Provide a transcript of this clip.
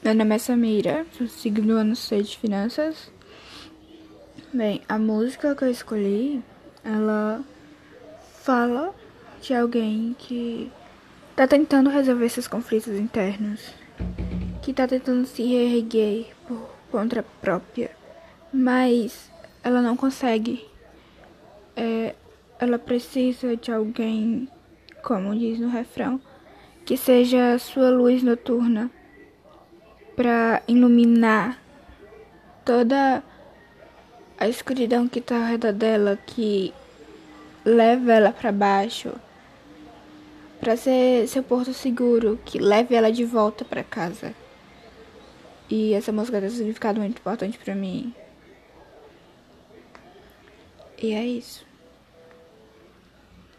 Meu nome é Samira, sou segundo ano C de Finanças. Bem, a música que eu escolhi, ela fala de alguém que tá tentando resolver seus conflitos internos, que tá tentando se reerguer por conta própria, mas ela não consegue. É, ela precisa de alguém, como diz no refrão, que seja sua luz noturna para iluminar toda a escuridão que está ao redor dela, que leva ela para baixo, para ser seu porto seguro, que leve ela de volta para casa. E essa música tem um significado muito importante para mim. E é isso.